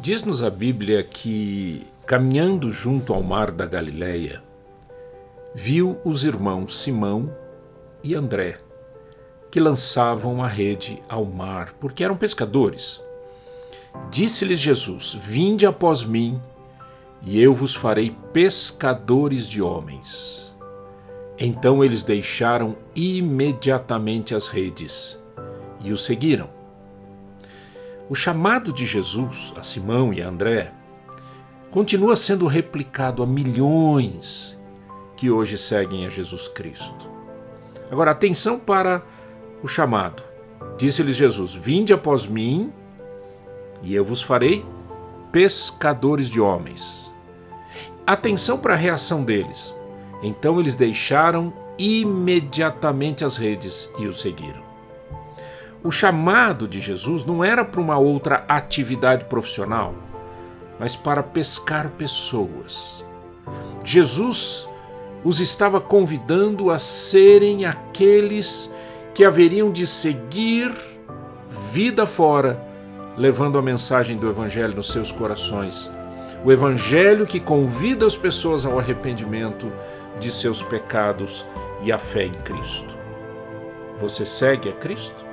Diz-nos a Bíblia que, caminhando junto ao mar da Galileia, viu os irmãos Simão e André, que lançavam a rede ao mar, porque eram pescadores. Disse-lhes Jesus: Vinde após mim, e eu vos farei pescadores de homens. Então eles deixaram imediatamente as redes e o seguiram. O chamado de Jesus a Simão e a André continua sendo replicado a milhões que hoje seguem a Jesus Cristo. Agora, atenção para o chamado. Disse-lhes Jesus: Vinde após mim, e eu vos farei pescadores de homens. Atenção para a reação deles. Então eles deixaram imediatamente as redes e o seguiram. O chamado de Jesus não era para uma outra atividade profissional, mas para pescar pessoas. Jesus os estava convidando a serem aqueles que haveriam de seguir vida fora, levando a mensagem do Evangelho nos seus corações. O Evangelho que convida as pessoas ao arrependimento de seus pecados e à fé em Cristo. Você segue a Cristo?